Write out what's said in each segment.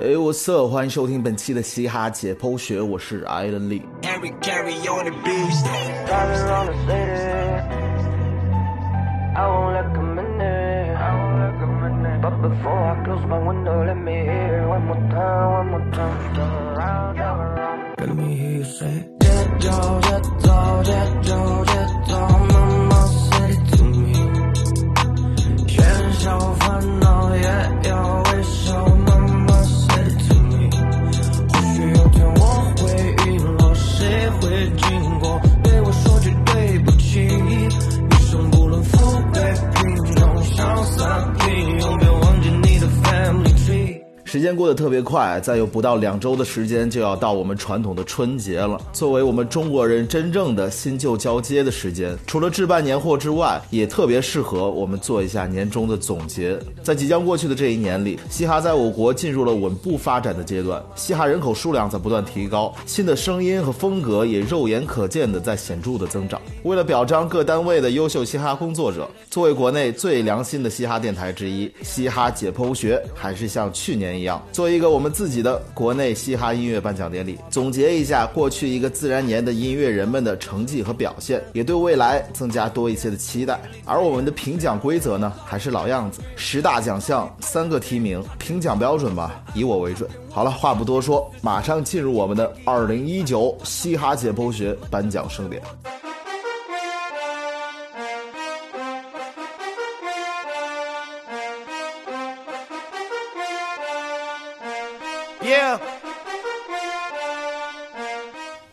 哎，我色，欢迎收听本期的嘻哈解剖学，我是艾伦利。时间过得特别快，再有不到两周的时间就要到我们传统的春节了。作为我们中国人真正的新旧交接的时间，除了置办年货之外，也特别适合我们做一下年终的总结。在即将过去的这一年里，嘻哈在我国进入了稳步发展的阶段，嘻哈人口数量在不断提高，新的声音和风格也肉眼可见的在显著的增长。为了表彰各单位的优秀嘻哈工作者，作为国内最良心的嘻哈电台之一，嘻哈解剖学还是像去年一。样，做一个我们自己的国内嘻哈音乐颁奖典礼，总结一下过去一个自然年的音乐人们的成绩和表现，也对未来增加多一些的期待。而我们的评奖规则呢，还是老样子，十大奖项，三个提名，评奖标准吧，以我为准。好了，话不多说，马上进入我们的二零一九嘻哈解剖学颁奖盛典。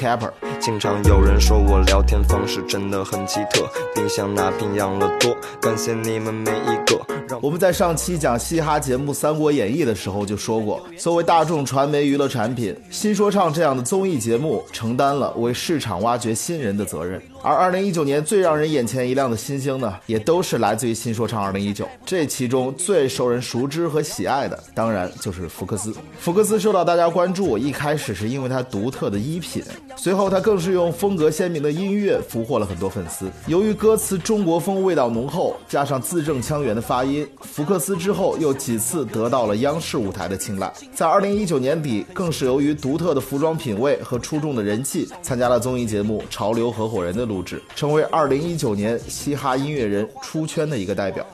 Capper。经常有人说我聊天方式真的很奇特，冰箱那瓶养乐多，感谢你们每一个。我们在上期讲嘻哈节目《三国演义》的时候就说过，作为大众传媒娱乐产品，新说唱这样的综艺节目承担了为市场挖掘新人的责任。而二零一九年最让人眼前一亮的新星呢，也都是来自于新说唱二零一九。这其中最受人熟知和喜爱的，当然就是福克斯。福克斯受到大家关注，一开始是因为他独特的衣品，随后他更是用风格鲜明的音乐俘获了很多粉丝。由于歌词中国风味道浓厚，加上字正腔圆的发音，福克斯之后又几次得到了央视舞台的青睐。在二零一九年底，更是由于独特的服装品味和出众的人气，参加了综艺节目《潮流合伙人》的。录制，成为二零一九年嘻哈音乐人出圈的一个代表。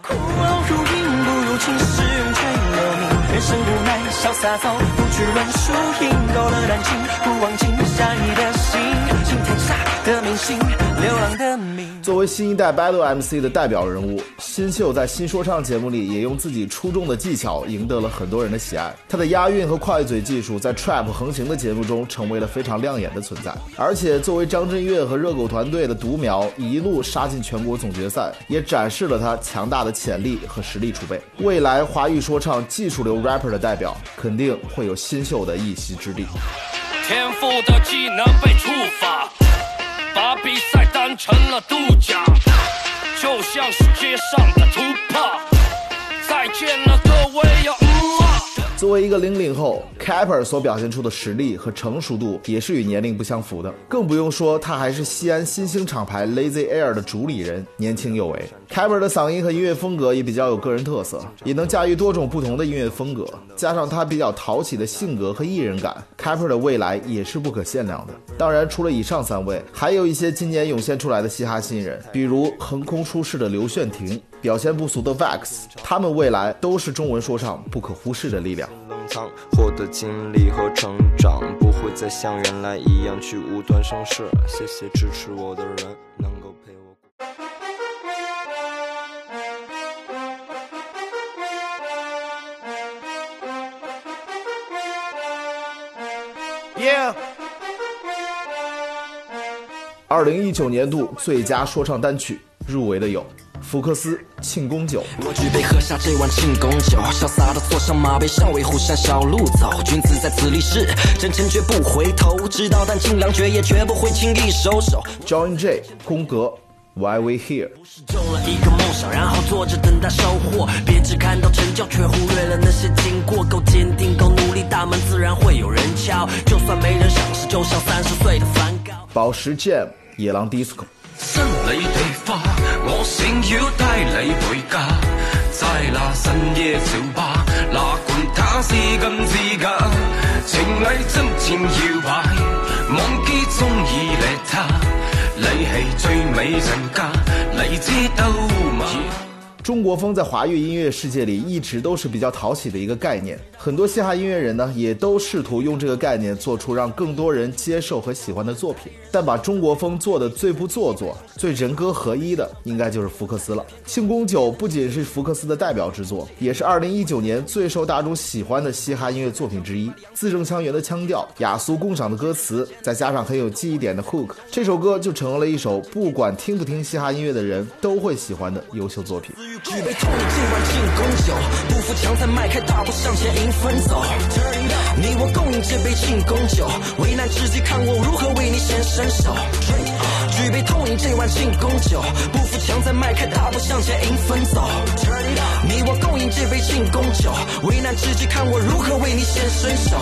人生无奈，潇洒走，不去论输赢，够了感情，不忘记，下你的心，信天下的明星，流浪的命。作为新一代 Battle MC 的代表人物，新秀在新说唱节目里也用自己出众的技巧赢得了很多人的喜爱。他的押韵和快嘴技术在 Trap 横行的节目中成为了非常亮眼的存在。而且作为张震岳和热狗团队的独苗，一路杀进全国总决赛，也展示了他强大的潜力和实力储备。未来华语说唱技术流 rapper 的代表，肯定会有新秀的一席之地。天赋的技能被触发。完成了度假，就像是街上的突破。再见了，各位呀。作为一个零零后，Capper 所表现出的实力和成熟度也是与年龄不相符的，更不用说他还是西安新兴厂牌 Lazy Air 的主理人，年轻有为。Capper 的嗓音和音乐风格也比较有个人特色，也能驾驭多种不同的音乐风格，加上他比较讨喜的性格和艺人感，Capper 的未来也是不可限量的。当然，除了以上三位，还有一些今年涌现出来的嘻哈新人，比如横空出世的刘炫廷。表现不俗的 Vax，他们未来都是中文说唱不可忽视的力量。获得经历和成长，不会再像原来一样去无端生事。谢谢支持我的人，能够陪我。Yeah。二零一九年度最佳说唱单曲入围的有。福克斯庆功酒，我举杯喝下这碗庆功酒，潇洒的坐上马背，上为虎山小路走。君子在此立誓，真诚绝不回头。知道但尽量绝，也绝不会轻易收手。John J，宫格。Why We Here 不是。中了一个梦想，然后坐着等待收获。别只看到成就，却忽略了那些经过。够坚定，够努力，大门自然会有人敲。就算没人赏识，就像三十岁的梵高。宝石 Jam 野狼 Disco。心里地花，我想要带你回家。在那深夜酒吧，哪管他是真是假，情侣真情摇摆，忘记中意你他。你系最美人家，你知道吗？中国风在华语音乐世界里一直都是比较讨喜的一个概念。很多嘻哈音乐人呢，也都试图用这个概念做出让更多人接受和喜欢的作品。但把中国风做的最不做作、最人歌合一的，应该就是福克斯了。《庆功酒》不仅是福克斯的代表之作，也是2019年最受大众喜欢的嘻哈音乐作品之一。字正腔圆的腔调、雅俗共赏的歌词，再加上很有记忆点的 hook，这首歌就成了一首不管听不听嘻哈音乐的人都会喜欢的优秀作品。分走，你我共饮这杯庆功酒，危难之际看我如何为你先伸手。举杯痛饮这碗庆功酒，不服强再迈开大步向前迎风走。你我共饮这杯庆功酒，危难之际看我如何为你先伸手。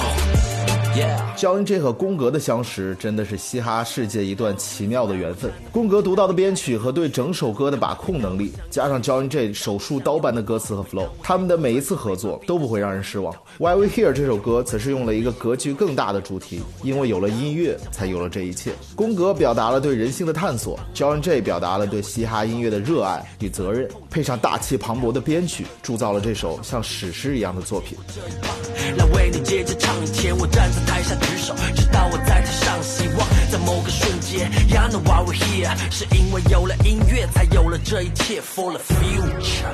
焦恩 J 和宫格的相识，真的是嘻哈世界一段奇妙的缘分。宫格独到的编曲和对整首歌的把控能力，加上焦恩 J 手术刀般的歌词和 flow，他们的每一次合作都不会让人失望。Why We Here 这首歌则是用了一个格局更大的主题，因为有了音乐，才有了这一切。宫格表达了对人性的探索，焦恩 J 表达了对嘻哈音乐的热爱与责任，配上大气磅礴的编曲，铸造了这首像史诗一样的作品。来为你接着唱一天，我站在台下举手，直到我在台上希望，在某个瞬间，You know why we're here，是因为有了音乐，才有了这一切，For the future。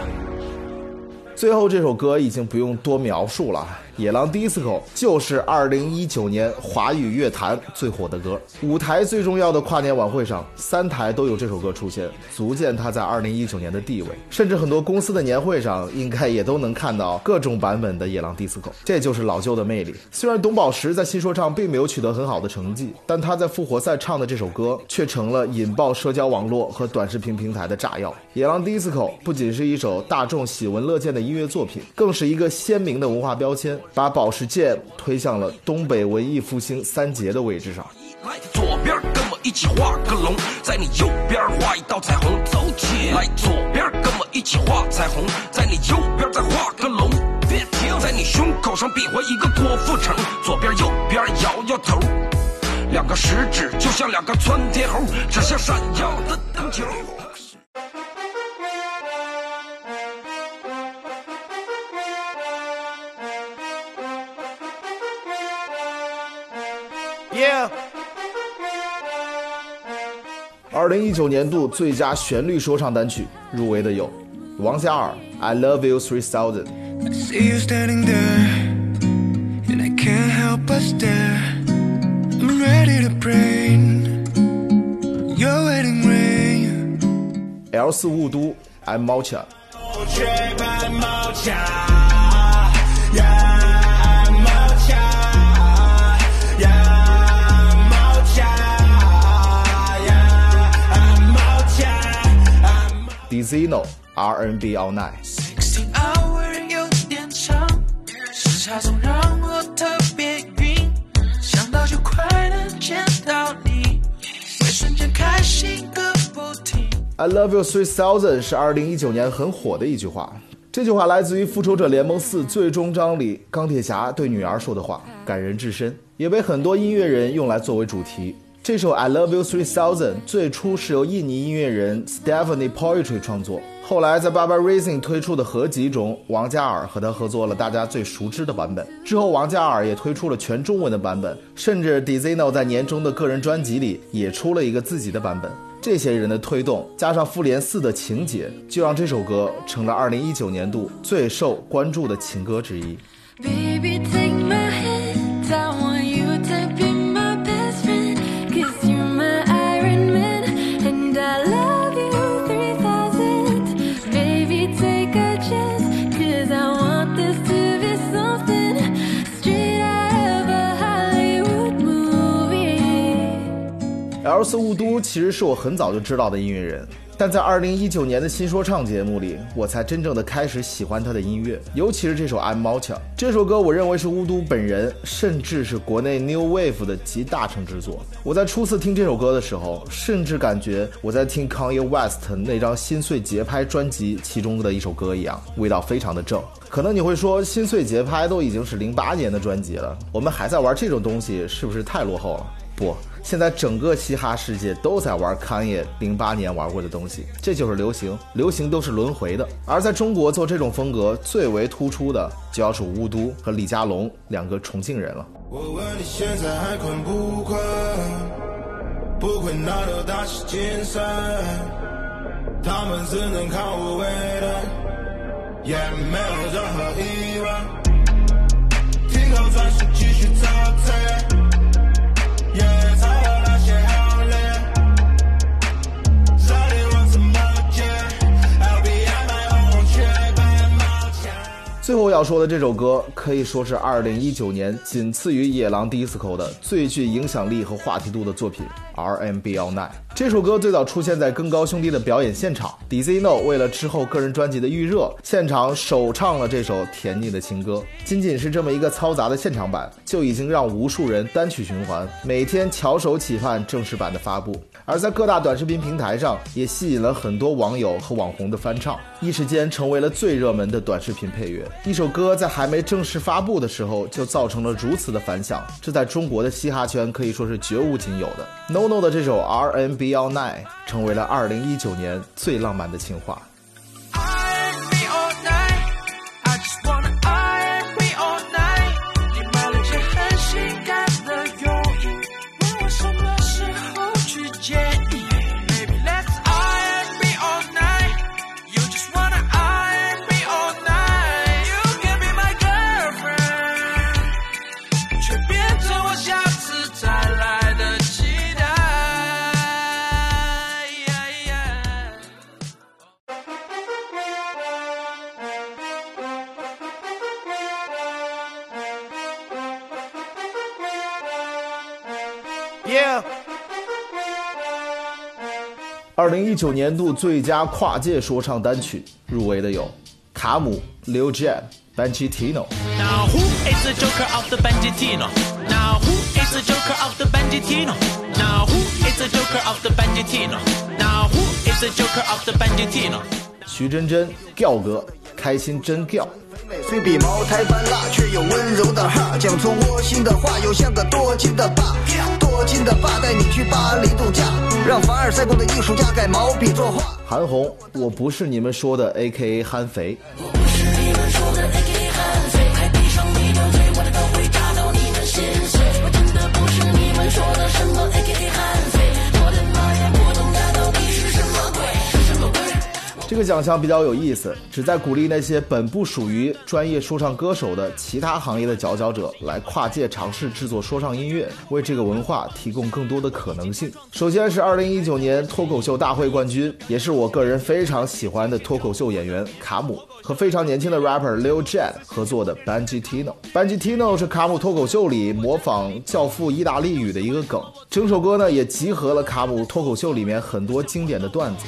最后这首歌已经不用多描述了，《野狼 DISCO》就是2019年华语乐坛最火的歌。舞台最重要的跨年晚会上，三台都有这首歌出现，足见它在2019年的地位。甚至很多公司的年会上，应该也都能看到各种版本的《野狼 DISCO》。这就是老旧的魅力。虽然董宝石在新说唱并没有取得很好的成绩，但他在复活赛唱的这首歌却成了引爆社交网络和短视频平台的炸药。《野狼 DISCO》不仅是一首大众喜闻乐见的音乐作品更是一个鲜明的文化标签，把宝石剑推向了东北文艺复兴三杰的位置上。来左边跟我一起画个龙，在你右边画一道彩虹，走起来左边跟我一起画彩虹，在你右边再画个龙，别停，在你胸口上比划一个郭富城，左边右边摇摇头，两个食指就像两个窜天猴，指向闪耀的灯球。二零一九年度最佳旋律说唱单曲入围的有王嘉尔《I Love You Three Thousand》。L 四雾都《I'm Mocha》。Zeno RNB All Night。I love you three thousand 是二零一九年很火的一句话。这句话来自于《复仇者联盟四》最终章里钢铁侠对女儿说的话，感人至深，也被很多音乐人用来作为主题。这首《I Love You Three Thousand》最初是由印尼音乐人 Stephanie Poetry 创作，后来在 Baba Racing 推出的合集中，王嘉尔和他合作了大家最熟知的版本。之后，王嘉尔也推出了全中文的版本，甚至 Dizino 在年终的个人专辑里也出了一个自己的版本。这些人的推动，加上《复联四》的情节，就让这首歌成了2019年度最受关注的情歌之一。bb 尔斯·雾都其实是我很早就知道的音乐人，但在二零一九年的新说唱节目里，我才真正的开始喜欢他的音乐，尤其是这首《I'm Malcha》这首歌，我认为是巫毒本人，甚至是国内 New Wave 的集大成之作。我在初次听这首歌的时候，甚至感觉我在听 Kanye West 那张心碎节拍专辑其中的一首歌一样，味道非常的正。可能你会说，心碎节拍都已经是零八年的专辑了，我们还在玩这种东西，是不是太落后了？不。现在整个嘻哈世界都在玩康业零八年玩过的东西，这就是流行，流行都是轮回的。而在中国做这种风格最为突出的，就要数巫都和李佳隆两个重庆人了。我问你现在还困不困？不困那就打起精神，他们只能看我为的，也没有任何疑问。听好转身继续造车。最后要说的这首歌，可以说是二零一九年仅次于《野狼 DISCO》的最具影响力和话题度的作品。RMB All Night 这首歌最早出现在更高兄弟的表演现场，Dizno 为了之后个人专辑的预热，现场首唱了这首甜腻的情歌。仅仅是这么一个嘈杂的现场版，就已经让无数人单曲循环，每天翘首企盼正式版的发布。而在各大短视频平台上，也吸引了很多网友和网红的翻唱，一时间成为了最热门的短视频配乐。一首歌在还没正式发布的时候，就造成了如此的反响，这在中国的嘻哈圈可以说是绝无仅有的。NoNo 的这首 RNB All Night 成为了2019年最浪漫的情话。二零一九年度最佳跨界说唱单曲入围的有卡姆、Lil Jon、Benji Tino。Now who is the Joker of the Benji Tino? Now who is the Joker of the Benji Tino? Now who is the Joker of the Benji Tino? Now who is the Joker of the Benji Tino? 徐真真、调哥，开心真调。虽比茅台般辣，却有温柔的哈，讲出窝心的话，又像个多金的爸。多金的爸带你去巴黎度假，让凡尔赛宫的艺术家改毛笔作画。韩红，我不是你们说的 A K A 憨肥。我不是你们说的 A K A 憨肥，还闭上你的嘴，我的刀会扎到你的心碎。我真的不是你们说的什么 A K A 憨肥。这个奖项比较有意思，旨在鼓励那些本不属于专业说唱歌手的其他行业的佼佼者来跨界尝试制作说唱音乐，为这个文化提供更多的可能性。首先是二零一九年脱口秀大会冠军，也是我个人非常喜欢的脱口秀演员卡姆。和非常年轻的 rapper Lil Jon 合作的 Benji Tino。Benji Tino 是卡姆脱口秀里模仿教父意大利语的一个梗。整首歌呢也集合了卡姆脱口秀里面很多经典的段子。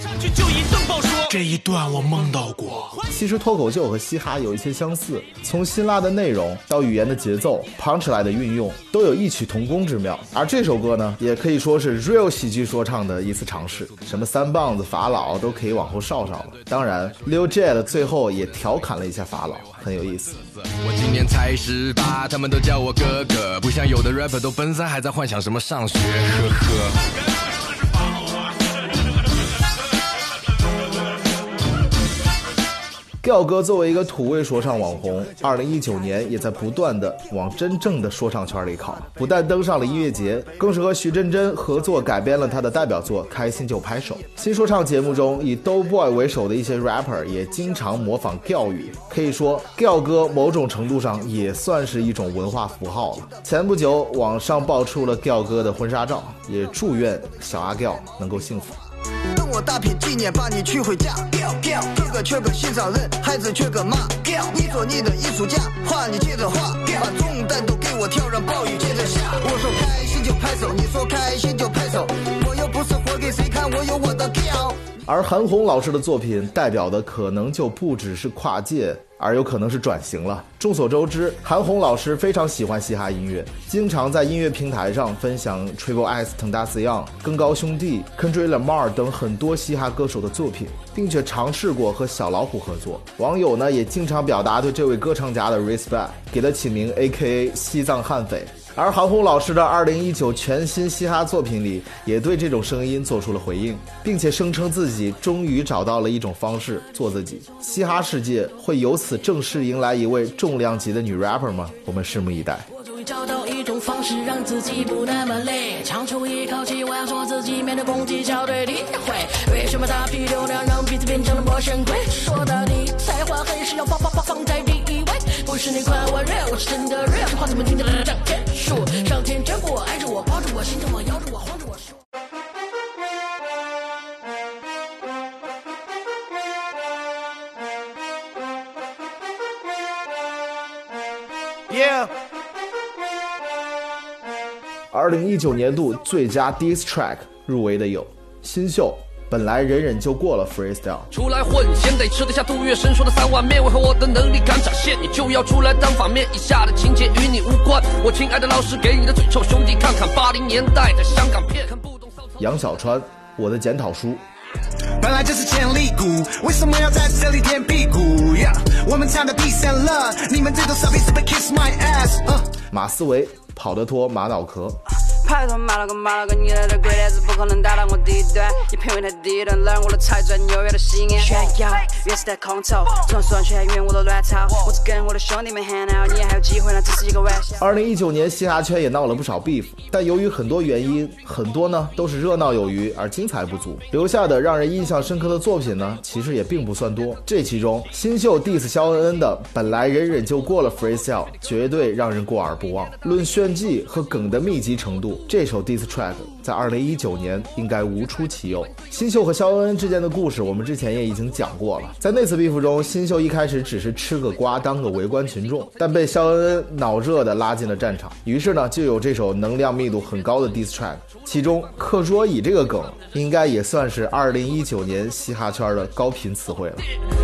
这一段我梦到过。其实脱口秀和嘻哈有一些相似，从辛辣的内容到语言的节奏，punchline 的运用都有异曲同工之妙。而这首歌呢，也可以说是 real 喜剧说唱的一次尝试，什么三棒子、法老都可以往后稍稍了。当然，Lil Jon 最后也。也调侃了一下法老，很有意思。我今年才十八，他们都叫我哥哥，不像有的 rapper 都奔三，还在幻想什么上学，呵呵。调哥作为一个土味说唱网红，二零一九年也在不断的往真正的说唱圈里靠。不但登上了音乐节，更是和徐真真合作改编了他的代表作《开心就拍手》。新说唱节目中以 Do Boy 为首的一些 rapper 也经常模仿调语，可以说调哥某种程度上也算是一种文化符号了。前不久网上爆出了调哥的婚纱照，也祝愿小阿调能够幸福。我大品纪念，把你娶回家。哥哥缺个心上人，孩子缺个妈。你做你的艺术家，画你接着画，把重担都给我挑，让暴雨接着下。我说开心就拍手，你说开心就而韩红老师的作品代表的可能就不只是跨界。而有可能是转型了。众所周知，韩红老师非常喜欢嘻哈音乐，经常在音乐平台上分享 Triple S、t e n d a s Young、更高兄弟、kondrila mar 等很多嘻哈歌手的作品，并且尝试过和小老虎合作。网友呢也经常表达对这位歌唱家的 respect，给他起名 A.K.A 西藏悍匪。而韩红老师的二零一九全新嘻哈作品里，也对这种声音做出了回应，并且声称自己终于找到了一种方式做自己。嘻哈世界会由此正式迎来一位重量级的女 rapper 吗？我们拭目以待。我终于找到一种方式，让自己不那么累，长出一口气，我要做自己，面对攻击，校对诋毁。为什么大批流量让彼此变成了陌生鬼？说到底，才华还是要放放放放在。不是你夸我 real，我是真的 real，话怎么听起来像天数？上天眷顾我，爱着我，抱着我，心疼我，摇着我，晃着我说。Yeah。二零一九年度最佳 diss track 入围的有新秀。本来忍忍就过了 freestyle。出来混，先得吃得下杜月笙说的三碗面。为何我的能力敢展现，你就要出来当反面？以下的情节与你无关。我亲爱的老师给你的嘴臭兄弟，看看八零年代的香港片。看不懂杨小川，我的检讨书。本来就是潜力股，为什么要在这里垫屁股？我们唱的 peace and love，你们这种傻逼是不 kiss my ass？马思唯，跑得脱马脑壳。拜托马了个马了个，你来的鬼点子不可能打到我地段，你品味太低了，让我。炫耀，越是在空我我只跟我的兄弟们 hang out，你还有机会，那只是一个玩笑。二零一九年嘻哈圈也闹了不少 beef，但由于很多原因，很多呢都是热闹有余而精彩不足，留下的让人印象深刻的作品呢，其实也并不算多。这其中，新秀 diss 肖恩恩的本来忍忍就过了 freestyle，绝对让人过耳不忘。论炫技和梗的密集程度。这首 diss track 在二零一九年应该无出其右。新秀和肖恩恩之间的故事，我们之前也已经讲过了。在那次 beef 中，新秀一开始只是吃个瓜，当个围观群众，但被肖恩恩脑热的拉进了战场。于是呢，就有这首能量密度很高的 diss track。其中“课桌椅”这个梗，应该也算是二零一九年嘻哈圈的高频词汇了。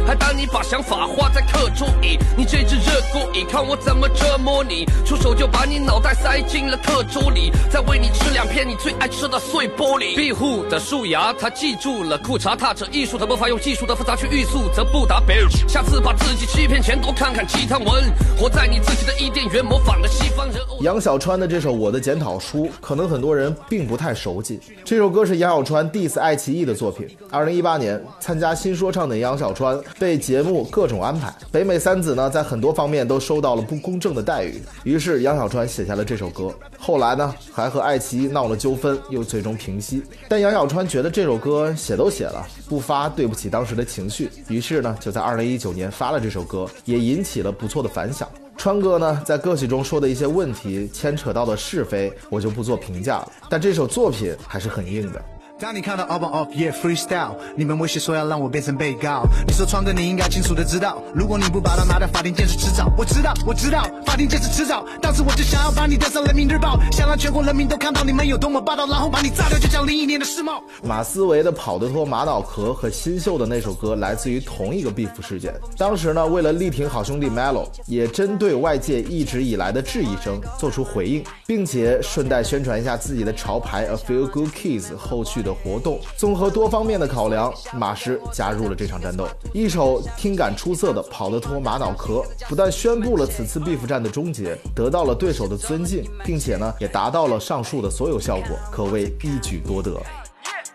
还当你把想法画在课桌椅，你这只热锅椅，看我怎么折磨你！出手就把你脑袋塞进了课桌里。在喂你吃两片你最爱吃的碎玻璃，庇护的树芽，他记住了。裤衩踏着艺术的魔法，用技术的复杂去欲速，则不达标。下次把自己欺骗钱，多看看鸡汤文，活在你自己的伊甸园，模仿的西方人。杨小川的这首《我的检讨书》，可能很多人并不太熟悉。这首歌是杨小川 diss 爱奇艺的作品。二零一八年参加新说唱的杨小川被节目各种安排，北美三子呢在很多方面都受到了不公正的待遇，于是杨小川写下了这首歌。后来呢？还和爱奇艺闹了纠纷，又最终平息。但杨小川觉得这首歌写都写了，不发对不起当时的情绪，于是呢，就在二零一九年发了这首歌，也引起了不错的反响。川哥呢，在歌曲中说的一些问题，牵扯到的是非，我就不做评价了。但这首作品还是很硬的。当你看到 album of year freestyle，你们威胁说要让我变成被告。你说川哥你应该清楚的知道，如果你不把他拿到法庭见识迟早。我知道，我知道，法庭见识迟早。当时我就想要把你登上人民日报，想让全国人民都看到你们有多么霸道，然后把你炸掉，就像零一年的世贸。马思唯的跑得脱玛瑙壳和新秀的那首歌来自于同一个 beef 事件。当时呢，为了力挺好兄弟 Melo，也针对外界一直以来的质疑声做出回应，并且顺带宣传一下自己的潮牌 A Few Good Kids 后续的。的活动，综合多方面的考量，马师加入了这场战斗。一首听感出色的《跑得脱马脑壳》，不但宣布了此次 beef 战的终结，得到了对手的尊敬，并且呢，也达到了上述的所有效果，可谓一举多得。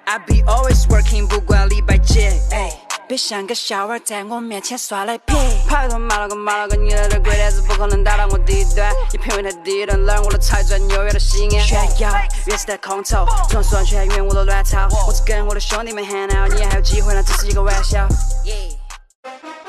I be always working, 不管礼拜几。哎别像个笑话在我面前耍赖皮。拍拖骂了个骂了个，你来的鬼点子不可能打到我低端。你品味太低端，哪我的财钻纽约的西安。炫耀，越是在空投，总算全员我的卵巢。我只跟我的兄弟们 hang out，你还有机会，那只是一个玩笑。Yeah。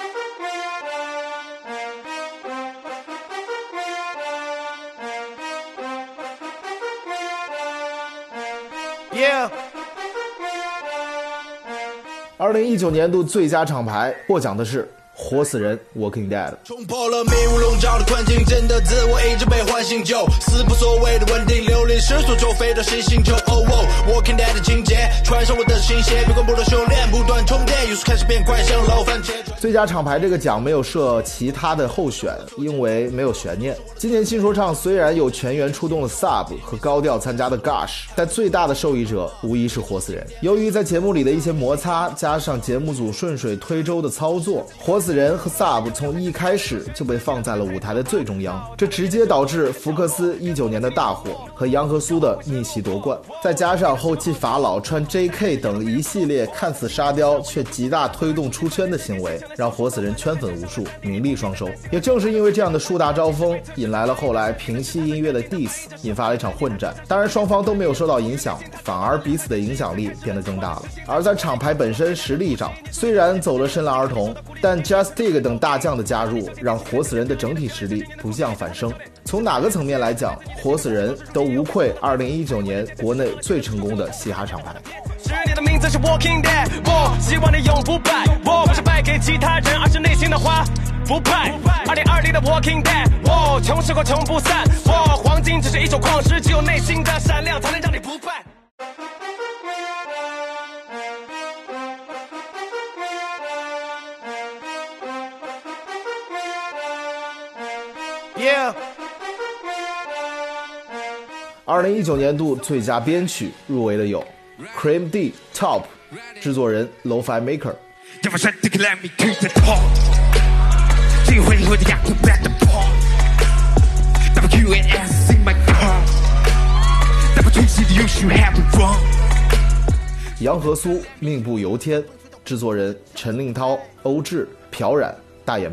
二零一九年度最佳厂牌获奖的是。活死人，Walking Dead。冲破了迷雾笼罩的困境，真的自我一直被唤醒，就死不所谓的稳定，流离失所就飞到新星球。Oh，Walking Dead 的情节，穿上我的新鞋，别管不断修炼，不断。语速开始变快，像老番茄。最佳厂牌这个奖没有设其他的候选，因为没有悬念。今年新说唱虽然有全员出动的 Sub 和高调参加的 Gush，但最大的受益者无疑是活死人。由于在节目里的一些摩擦，加上节目组顺水推舟的操作，活死人和 Sub 从一开始就被放在了舞台的最中央，这直接导致福克斯一九年的大火和杨和苏的逆袭夺冠，再加上后期法老穿 J.K. 等一系列看似沙雕却极大推动出圈的行为，让活死人圈粉无数，名利双收。也正是因为这样的树大招风，引来了后来平息音乐的 diss，引发了一场混战。当然，双方都没有受到影响，反而彼此的影响力变得更大了。而在厂牌本身实力上，虽然走了深蓝儿童，但 J Dig 等大将的加入，让活死人的整体实力不降反升。从哪个层面来讲，活死人都无愧2019年国内最成功的嘻哈厂牌。不败。二零二零的 Walking Dead，我穷时候穷不散。我黄金只是一种矿石，只有内心的闪亮才能让你不败。Yeah。二零一九年度最佳编曲入围的有 Cream D Top，制作人 Lo-Fi Maker。杨和苏命不由天，制作人陈令涛、欧智、朴冉、大眼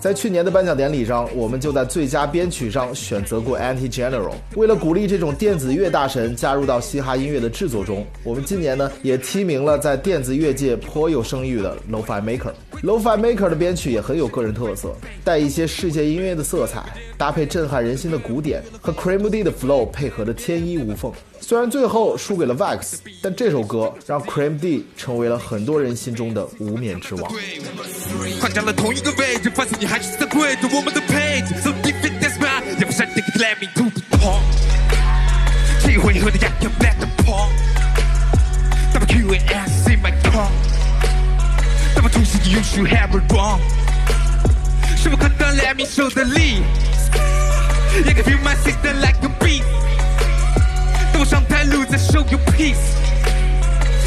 在去年的颁奖典礼上，我们就在最佳编曲上选择过 Anti General。为了鼓励这种电子乐大神加入到嘻哈音乐的制作中，我们今年呢也提名了在电子乐界颇有声誉的 Lo-Fi Maker。Lo-Fi Maker 的编曲也很有个人特色，带一些世界音乐的色彩，搭配震撼人心的鼓点和 Cream D 的 Flow 配合的天衣无缝。虽然最后输给了 Vax，但这首歌让 Cream D 成为了很多人心中的无冕之王。这回合的压要 back the point。W 那么同时你 you should have it wrong。是不可能 let me show the lead。You can feel my system like a beat。等我上台路再 show you peace。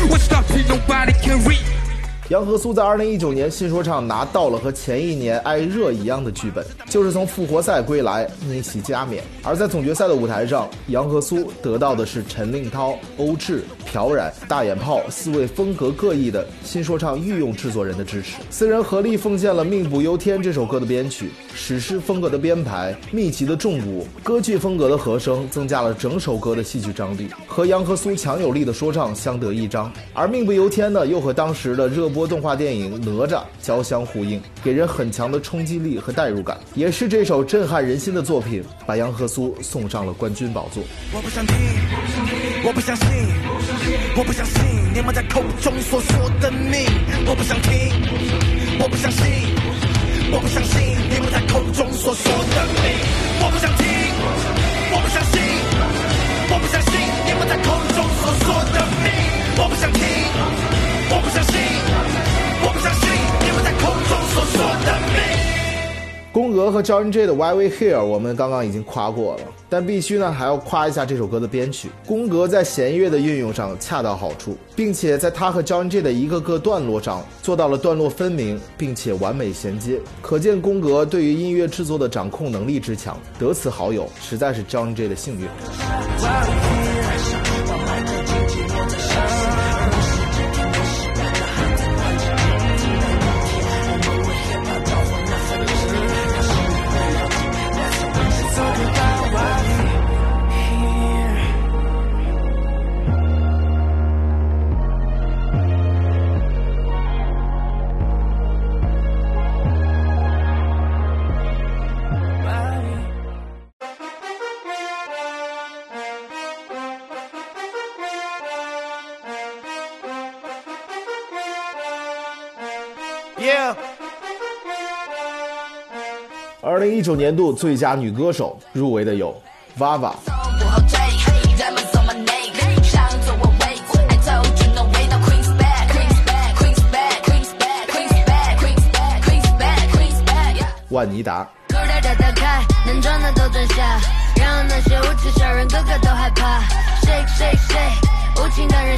What's stopping nobody can read。杨和苏在二零一九年新说唱拿到了和前一年艾热一样的剧本，就是从复活赛归来逆袭加冕。而在总决赛的舞台上，杨和苏得到的是陈令涛、欧智、朴冉、大眼炮四位风格各异的新说唱御用制作人的支持，四人合力奉献了《命不由天》这首歌的编曲，史诗风格的编排，密集的重鼓，歌剧风格的和声，增加了整首歌的戏剧张力，和杨和苏强有力的说唱相得益彰。而《命不由天》呢，又和当时的热播动画电影《哪吒》交相呼应，给人很强的冲击力和代入感，也是这首震撼人心的作品，把杨和苏送上了冠军宝座。我不想听，我不相信，我不相信你们在口中所说的命。我不想听，我不相信，我不相信你们在口中所说的命。我不想听，和 John J 的 Why We Here 我们刚刚已经夸过了，但必须呢还要夸一下这首歌的编曲。宫格在弦乐的运用上恰到好处，并且在他和 John J 的一个个段落上做到了段落分明，并且完美衔接。可见宫格对于音乐制作的掌控能力之强，得此好友实在是 John J 的幸运。耶二零一九年度最佳女歌手入围的有 vava 万妮达。能装的都装下让那些无耻小人个个都害怕 shake shake shake 无情的人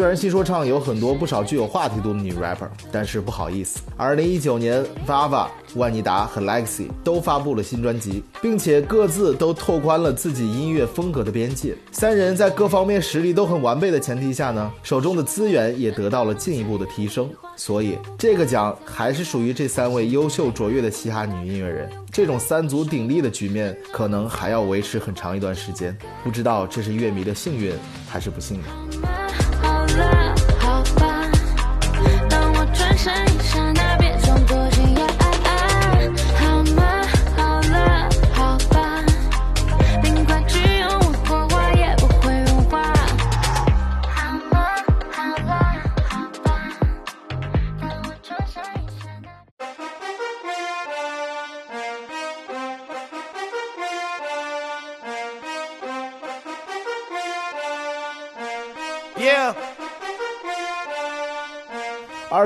虽然新说唱有很多不少具有话题度的女 rapper，但是不好意思，二零一九年 VAVA、万妮达和 Legacy 都发布了新专辑，并且各自都拓宽了自己音乐风格的边界。三人在各方面实力都很完备的前提下呢，手中的资源也得到了进一步的提升。所以这个奖还是属于这三位优秀卓越的嘻哈女音乐人。这种三足鼎立的局面可能还要维持很长一段时间，不知道这是乐迷的幸运还是不幸呢？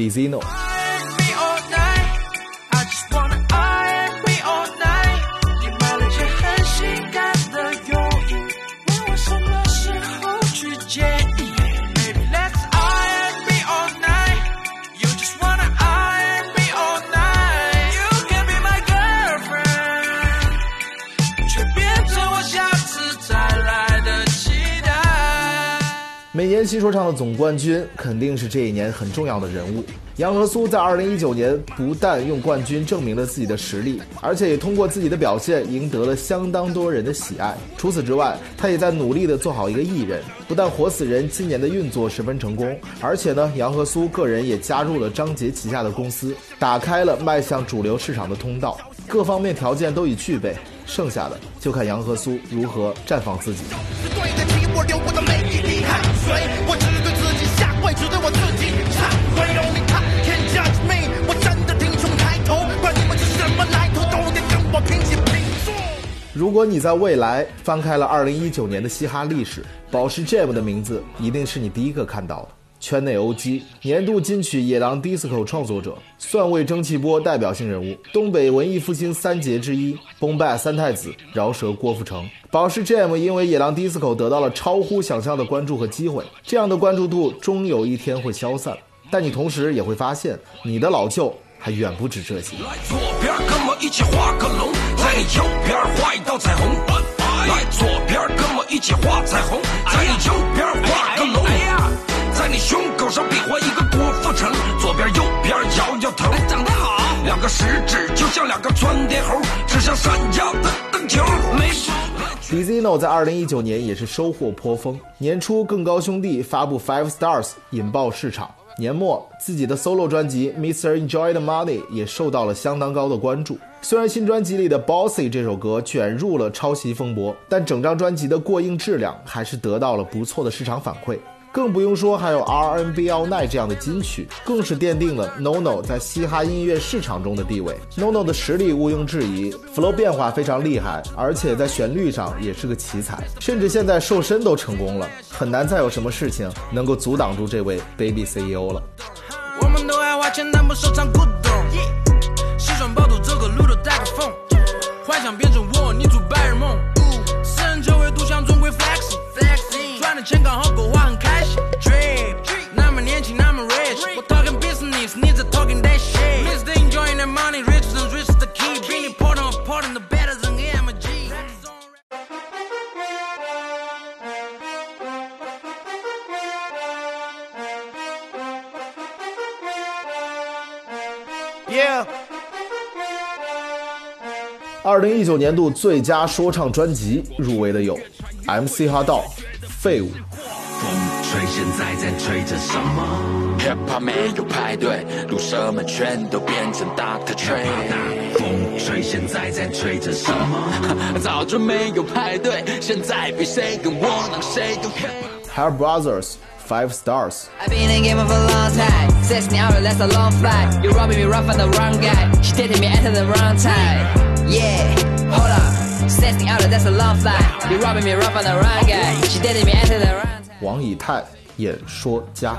DZ 说唱的总冠军肯定是这一年很重要的人物。杨和苏在2019年不但用冠军证明了自己的实力，而且也通过自己的表现赢得了相当多人的喜爱。除此之外，他也在努力的做好一个艺人。不但活死人今年的运作十分成功，而且呢，杨和苏个人也加入了张杰旗下的公司，打开了迈向主流市场的通道。各方面条件都已具备，剩下的就看杨和苏如何绽放自己。我我只对自己下跪，只对我自己忏悔。Only God can judge me。我真的挺胸抬头，管你们是什么来头，都得跟我平起平坐。如果你在未来翻开了二零一九年的嘻哈历史，宝石 Jam 的名字一定是你第一个看到的。圈内 OG，年度金曲野狼 DISCO 创作者，蒜味蒸汽波代表性人物，东北文艺复兴三杰之一崩败三太子，饶舌郭富城。宝石 Jam 因为野狼 DISCO 得到了超乎想象的关注和机会，这样的关注度终有一天会消散，但你同时也会发现，你的老舅还远不止这些。来左边跟我一起画个龙，在你右边画一道彩虹。来左边跟我一起画彩虹，在你右边画。胸口上比划一个郭富城，左边右边摇摇头，长得好。两个食指就像两个窜天猴，指向闪耀的灯球。没错。Dizino 在二零一九年也是收获颇丰，年初更高兄弟发布 Five Stars 引爆市场，年末自己的 solo 专辑 Mr. Enjoy the Money 也受到了相当高的关注。虽然新专辑里的 Bossy 这首歌卷入了抄袭风波，但整张专辑的过硬质量还是得到了不错的市场反馈。更不用说还有 R N B All Night 这样的金曲，更是奠定了 NoNo 在嘻哈音乐市场中的地位。NoNo 的实力毋庸置疑，flow 变化非常厉害，而且在旋律上也是个奇才，甚至现在瘦身都成功了，很难再有什么事情能够阻挡住这位 Baby CEO 了。我们都爱花钱，但不收藏古董。西装暴徒走个路都带个缝，幻想变成我，你做白日梦。前杠后口花很开心 drip 那么年轻那么 rich 我 talking business talking da shit mr Enjoying the money，rich is rich the key，比你 p o r t i n g p o r t i n g the better than AMG 二零一九年度最佳说唱专辑入围的有 mc 哈道废物。风吹，现在在吹着什么？Hip Hop 没有派对，路蛇们全都变成 Doctor Dre。风吹，现在在吹着什么？早就没有派对，现在比谁更窝囊，谁都 Hip Hop。Hair Brothers。Five stars. I've been in game for a long time. Six hours, that's a long flight. You're robbing me rough on the wrong guy. She dated me at the wrong time. Yeah, hold up. Six hours, that's a long flight. 王以太演说家。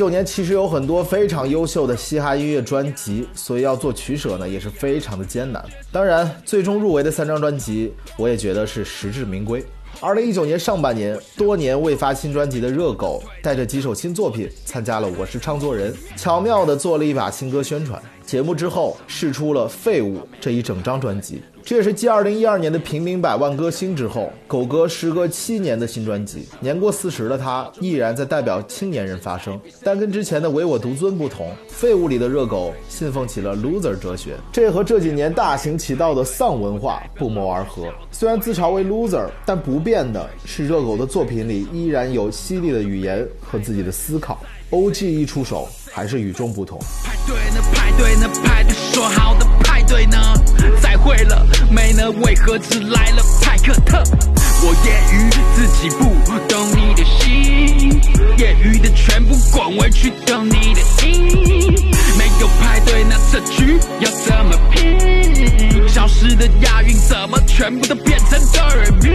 九年其实有很多非常优秀的嘻哈音乐专辑，所以要做取舍呢，也是非常的艰难。当然，最终入围的三张专辑，我也觉得是实至名归。二零一九年上半年，多年未发新专辑的热狗，带着几首新作品参加了《我是唱作人》，巧妙地做了一把新歌宣传。节目之后，试出了《废物》这一整张专辑。这也是继二零一二年的《平民百万歌星》之后，狗哥时隔七年的新专辑。年过四十的他，依然在代表青年人发声。但跟之前的唯我独尊不同，《废物》里的热狗信奉起了 loser 哲学，这和这几年大行其道的丧文化不谋而合。虽然自嘲为 loser，但不变的是热狗的作品里依然有犀利的语言和自己的思考。OG 一出手，还是与众不同。派对？对呢？派对说好的派对呢？再会了，没呢？为何只来了派克特？我业余，自己不懂你的心，业余的全部滚回去懂你的音。没有派对，那这局要怎么拼？消失的押韵怎么全部都变成哆来咪？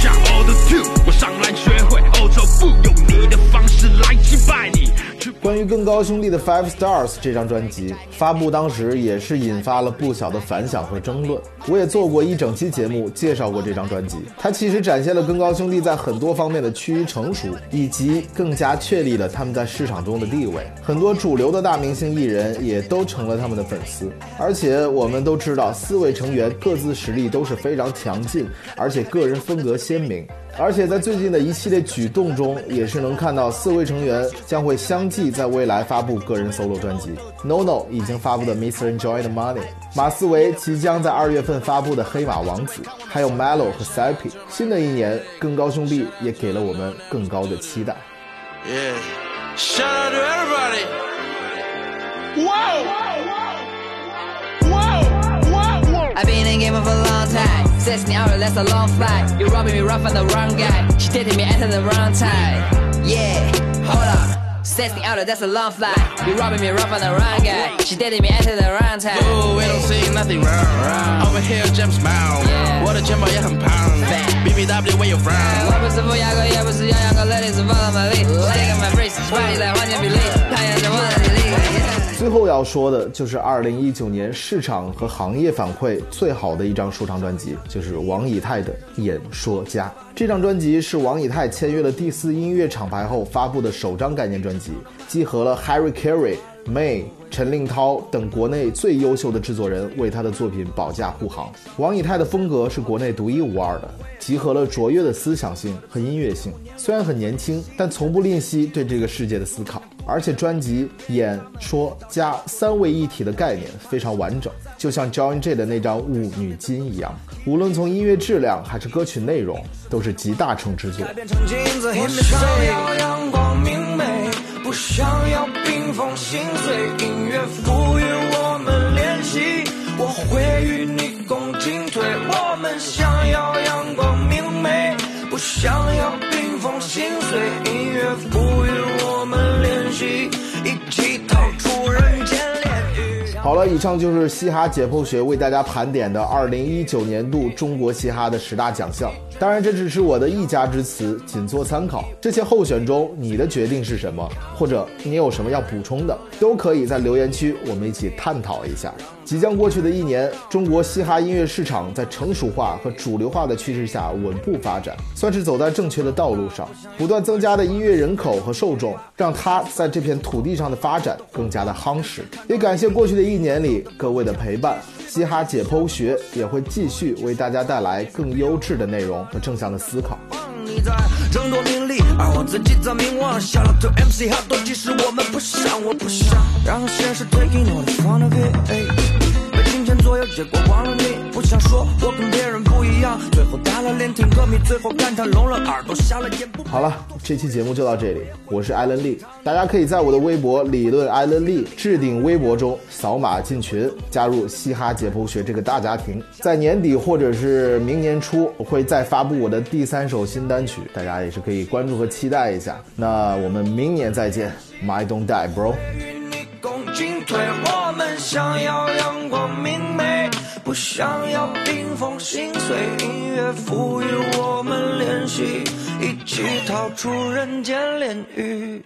加 Auto Two，我上来学会欧洲不用你的方式来击败你。关于更高兄弟的 Five Stars 这张专辑发布当时也是引发了不小的反响和争论。我也做过一整期节目介绍过这张专辑，它其实展现了更高兄弟在很多方面的趋于成熟，以及更加确立了他们在市场中的地位。很多主流的大明星艺人也都成了他们的粉丝。而且我们都知道，四位成员各自实力都是非常强劲，而且个人风格鲜明。而且在最近的一系列举动中，也是能看到四位成员将会相继在未来发布个人 solo 专辑。NONO 已经发布的 Mr. Enjoy the Money，马思唯即将在二月份发布的黑马王子，还有 Melo 和 s a p i 新的一年，更高兄弟也给了我们更高的期待。Yeah, shout out to everybody. Whoa, whoa, whoa. I've been in game for a long time. 16 hours, that's a long flight. You're robbing me rough on the wrong guy. She dated me at the wrong time. Yeah, hold up. 16 hours, that's a long flight. You're robbing me rough on the wrong guy. She dated me at the wrong time. Ooh, we don't see nothing wrong. Over here, James Brown. Yeah. 我的钱包也很胖。BBW, where you from? 我不是不雅哥，也不是洋洋哥，Ladies follow my lead. Taking my breeze, body 在花间比例，太阳是我的力。 最后要说的就是二零一九年市场和行业反馈最好的一张说唱专辑，就是王以太的《演说家》。这张专辑是王以太签约了第四音乐厂牌后发布的首张概念专辑，集合了 Harry Carey、May、陈令涛等国内最优秀的制作人为他的作品保驾护航。王以太的风格是国内独一无二的，集合了卓越的思想性和音乐性。虽然很年轻，但从不吝惜对这个世界的思考。而且专辑演说加三位一体的概念非常完整，就像 John J 的那张《雾女金》一样，无论从音乐质量还是歌曲内容，都是集大成之作。我想要阳光明媚，不想要冰封心碎。音乐赋予我们联系，我会与你共进退。我们想要阳光明媚，不想要冰封心碎。音乐赋予好了，以上就是嘻哈解剖学为大家盘点的二零一九年度中国嘻哈的十大奖项。当然，这只是我的一家之词，仅做参考。这些候选中，你的决定是什么？或者你有什么要补充的，都可以在留言区我们一起探讨一下。即将过去的一年，中国嘻哈音乐市场在成熟化和主流化的趋势下稳步发展，算是走在正确的道路上。不断增加的音乐人口和受众，让它在这片土地上的发展更加的夯实。也感谢过去的一年里各位的陪伴，嘻哈解剖学也会继续为大家带来更优质的内容和正向的思考。你在争夺名利，而我自己在冥王。笑了对 MC 好多，即使我们不想，我不想让现实 taking all the fun of it。左右，结果忘了你。不想说，我跟别人不一样。最后打了连听歌迷，最后感叹聋了耳朵，瞎了眼。好了，这期节目就到这里。我是艾伦利，大家可以在我的微博“理论艾伦利”置顶微博中扫码进群，加入嘻哈解剖学这个大家庭。在年底或者是明年初，我会再发布我的第三首新单曲，大家也是可以关注和期待一下。那我们明年再见，My don't die, bro。共进退我们想要阳光明媚，不想要冰封心碎。音乐赋予我们联系，一起逃出人间炼狱。